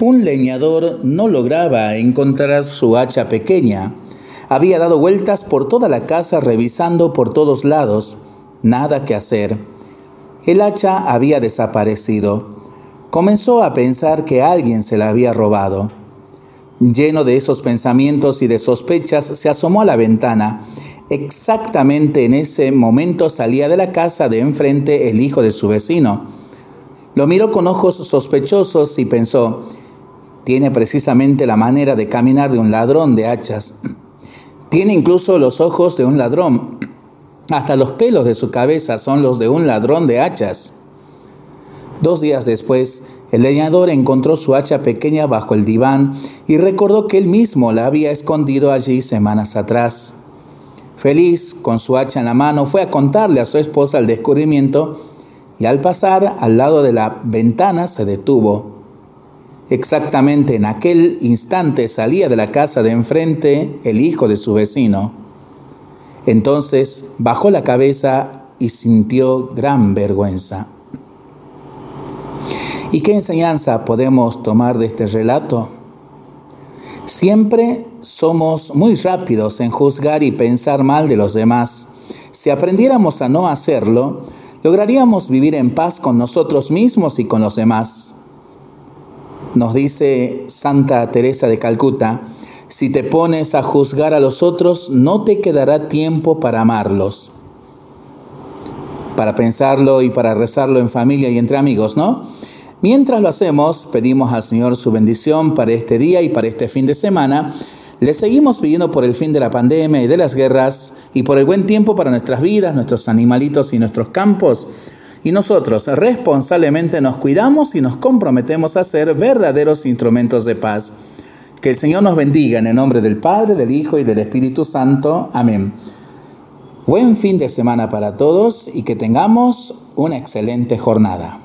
Un leñador no lograba encontrar su hacha pequeña. Había dado vueltas por toda la casa revisando por todos lados. Nada que hacer. El hacha había desaparecido. Comenzó a pensar que alguien se la había robado. Lleno de esos pensamientos y de sospechas, se asomó a la ventana. Exactamente en ese momento salía de la casa de enfrente el hijo de su vecino. Lo miró con ojos sospechosos y pensó, tiene precisamente la manera de caminar de un ladrón de hachas. Tiene incluso los ojos de un ladrón. Hasta los pelos de su cabeza son los de un ladrón de hachas. Dos días después, el leñador encontró su hacha pequeña bajo el diván y recordó que él mismo la había escondido allí semanas atrás. Feliz, con su hacha en la mano, fue a contarle a su esposa el descubrimiento y al pasar al lado de la ventana se detuvo. Exactamente en aquel instante salía de la casa de enfrente el hijo de su vecino. Entonces bajó la cabeza y sintió gran vergüenza. ¿Y qué enseñanza podemos tomar de este relato? Siempre somos muy rápidos en juzgar y pensar mal de los demás. Si aprendiéramos a no hacerlo, lograríamos vivir en paz con nosotros mismos y con los demás. Nos dice Santa Teresa de Calcuta, si te pones a juzgar a los otros, no te quedará tiempo para amarlos. Para pensarlo y para rezarlo en familia y entre amigos, ¿no? Mientras lo hacemos, pedimos al Señor su bendición para este día y para este fin de semana. Le seguimos pidiendo por el fin de la pandemia y de las guerras y por el buen tiempo para nuestras vidas, nuestros animalitos y nuestros campos y nosotros responsablemente nos cuidamos y nos comprometemos a ser verdaderos instrumentos de paz. Que el Señor nos bendiga en el nombre del Padre, del Hijo y del Espíritu Santo. Amén. Buen fin de semana para todos y que tengamos una excelente jornada.